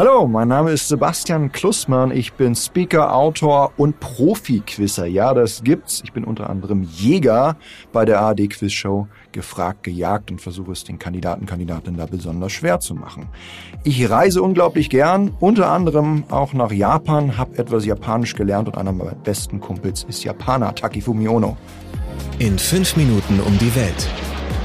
Hallo, mein Name ist Sebastian Klussmann. Ich bin Speaker, Autor und Profi-Quizzer. Ja, das gibt's. Ich bin unter anderem Jäger bei der ARD Quiz Show gefragt, gejagt und versuche es den Kandidaten, Kandidatinnen da besonders schwer zu machen. Ich reise unglaublich gern, unter anderem auch nach Japan, habe etwas Japanisch gelernt und einer meiner besten Kumpels ist Japaner, Takifumi Ono. In fünf Minuten um die Welt.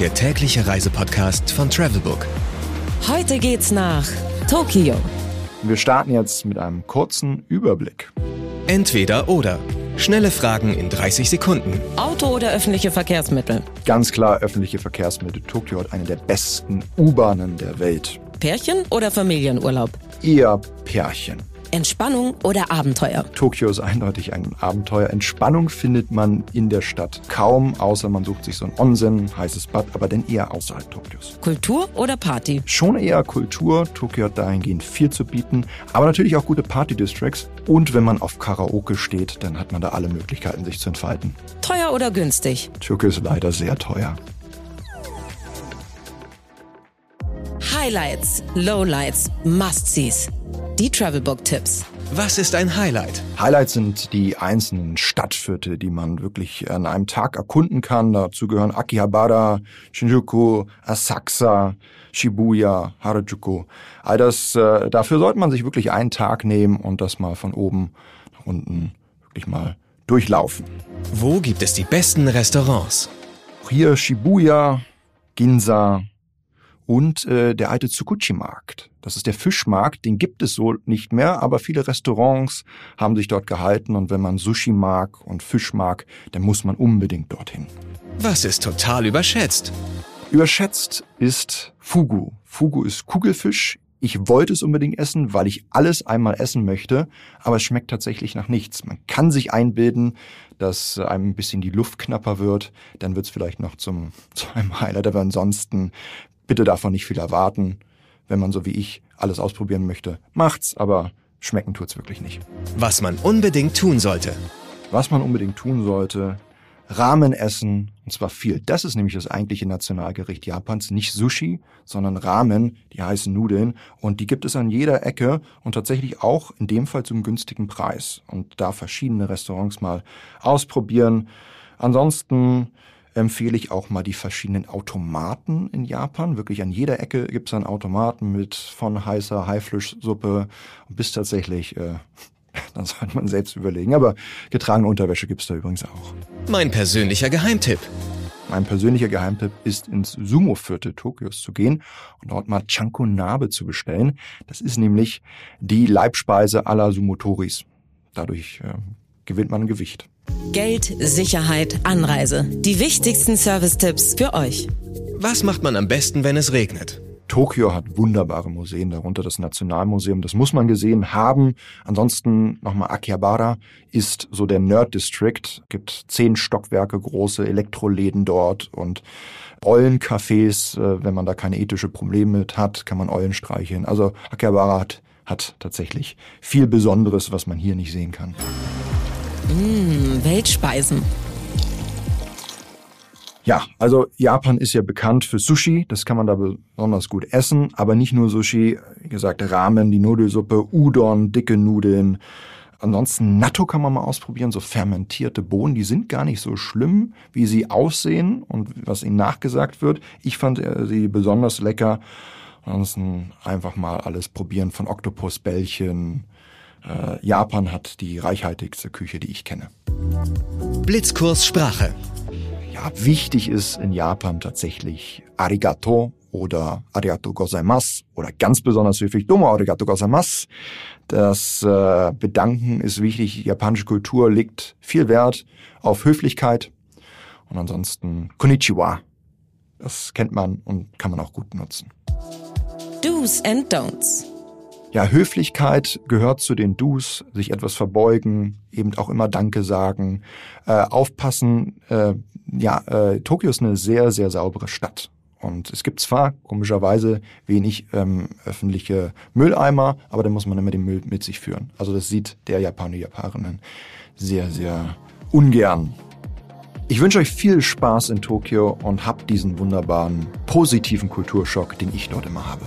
Der tägliche Reisepodcast von Travelbook. Heute geht's nach Tokio. Wir starten jetzt mit einem kurzen Überblick. Entweder oder. Schnelle Fragen in 30 Sekunden. Auto oder öffentliche Verkehrsmittel? Ganz klar öffentliche Verkehrsmittel. Tokio hat eine der besten U-Bahnen der Welt. Pärchen oder Familienurlaub? Eher Pärchen. Entspannung oder Abenteuer? Tokio ist eindeutig ein Abenteuer. Entspannung findet man in der Stadt kaum, außer man sucht sich so ein Onsen, heißes Bad, aber dann eher außerhalb Tokios. Kultur oder Party? Schon eher Kultur. Tokio hat dahingehend viel zu bieten, aber natürlich auch gute Party-Districts. Und wenn man auf Karaoke steht, dann hat man da alle Möglichkeiten, sich zu entfalten. Teuer oder günstig? Tokio ist leider sehr teuer. Highlights, Lowlights, Must-Sees. Die Travelbook-Tipps. Was ist ein Highlight? Highlights sind die einzelnen Stadtviertel, die man wirklich an einem Tag erkunden kann. Dazu gehören Akihabara, Shinjuku, Asakusa, Shibuya, Harajuku. All das, äh, dafür sollte man sich wirklich einen Tag nehmen und das mal von oben nach unten wirklich mal durchlaufen. Wo gibt es die besten Restaurants? Hier Shibuya, Ginza, und äh, der alte Tsukuchi-Markt. Das ist der Fischmarkt, den gibt es so nicht mehr, aber viele Restaurants haben sich dort gehalten und wenn man Sushi mag und Fisch mag, dann muss man unbedingt dorthin. Was ist total überschätzt? Überschätzt ist Fugu. Fugu ist Kugelfisch. Ich wollte es unbedingt essen, weil ich alles einmal essen möchte, aber es schmeckt tatsächlich nach nichts. Man kann sich einbilden, dass einem ein bisschen die Luft knapper wird, dann wird es vielleicht noch zum, zu einem Highlight, aber ansonsten bitte davon nicht viel erwarten. Wenn man so wie ich alles ausprobieren möchte, macht's, aber schmecken tut's wirklich nicht. Was man unbedingt tun sollte. Was man unbedingt tun sollte, Ramen essen, und zwar viel. Das ist nämlich das eigentliche Nationalgericht Japans, nicht Sushi, sondern Ramen, die heißen Nudeln, und die gibt es an jeder Ecke und tatsächlich auch in dem Fall zum günstigen Preis. Und da verschiedene Restaurants mal ausprobieren. Ansonsten empfehle ich auch mal die verschiedenen Automaten in Japan. Wirklich an jeder Ecke gibt es einen Automaten mit von heißer Haifleischsuppe bis tatsächlich, äh, dann sollte man selbst überlegen. Aber getragene Unterwäsche gibt es da übrigens auch. Mein persönlicher Geheimtipp. Mein persönlicher Geheimtipp ist ins Sumo-Viertel Tokios zu gehen und dort mal Chankonabe zu bestellen. Das ist nämlich die Leibspeise aller Sumotoris. Dadurch äh, gewinnt man Gewicht. Geld, Sicherheit, Anreise. Die wichtigsten Service-Tipps für euch. Was macht man am besten, wenn es regnet? Tokio hat wunderbare Museen, darunter das Nationalmuseum. Das muss man gesehen haben. Ansonsten nochmal Akihabara ist so der Nerd District. Gibt zehn Stockwerke große Elektroläden dort und Eulencafés. Äh, wenn man da keine ethische Probleme mit hat, kann man Eulen streicheln. Also Akihabara hat, hat tatsächlich viel Besonderes, was man hier nicht sehen kann. Mmh, Weltspeisen. Ja, also Japan ist ja bekannt für Sushi, das kann man da besonders gut essen, aber nicht nur Sushi, wie gesagt, Ramen, die Nudelsuppe, Udon, dicke Nudeln. Ansonsten Natto kann man mal ausprobieren, so fermentierte Bohnen, die sind gar nicht so schlimm, wie sie aussehen und was ihnen nachgesagt wird. Ich fand äh, sie besonders lecker. Ansonsten einfach mal alles probieren von Oktopusbällchen, äh, Japan hat die reichhaltigste Küche, die ich kenne. Blitzkurs Sprache. Ja, wichtig ist in Japan tatsächlich Arigato oder Arigato gozaimasu oder ganz besonders höflich Domo Arigato gozaimasu. Das äh, Bedanken ist wichtig. Die japanische Kultur legt viel Wert auf Höflichkeit und ansonsten Konnichiwa. Das kennt man und kann man auch gut nutzen. Do's and Don'ts. Ja, Höflichkeit gehört zu den Do's, sich etwas verbeugen, eben auch immer Danke sagen, äh, aufpassen. Äh, ja, äh, Tokio ist eine sehr, sehr saubere Stadt. Und es gibt zwar komischerweise wenig ähm, öffentliche Mülleimer, aber da muss man immer den Müll mit sich führen. Also das sieht der Japaner, Japanerin sehr, sehr ungern. Ich wünsche euch viel Spaß in Tokio und habt diesen wunderbaren, positiven Kulturschock, den ich dort immer habe.